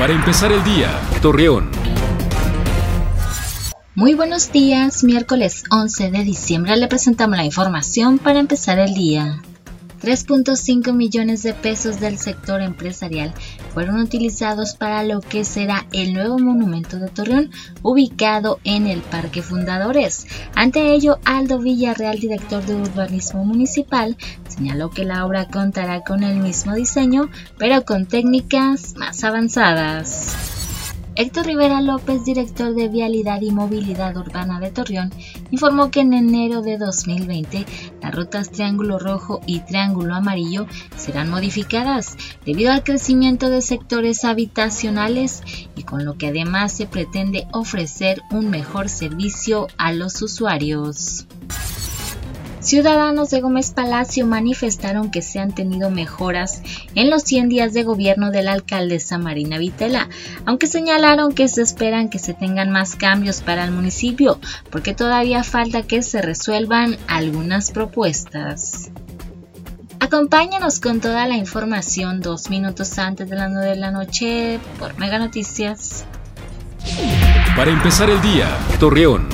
Para empezar el día, Torreón. Muy buenos días, miércoles 11 de diciembre le presentamos la información para empezar el día. 3.5 millones de pesos del sector empresarial fueron utilizados para lo que será el nuevo monumento de Torreón ubicado en el Parque Fundadores. Ante ello, Aldo Villarreal, director de Urbanismo Municipal, señaló que la obra contará con el mismo diseño, pero con técnicas más avanzadas. Héctor Rivera López, director de Vialidad y Movilidad Urbana de Torreón, informó que en enero de 2020 las rutas Triángulo Rojo y Triángulo Amarillo serán modificadas debido al crecimiento de sectores habitacionales y con lo que además se pretende ofrecer un mejor servicio a los usuarios. Ciudadanos de Gómez Palacio manifestaron que se han tenido mejoras en los 100 días de gobierno de la alcaldesa Marina Vitela, aunque señalaron que se esperan que se tengan más cambios para el municipio, porque todavía falta que se resuelvan algunas propuestas. Acompáñanos con toda la información dos minutos antes de las 9 de la noche por Mega Noticias. Para empezar el día, Torreón.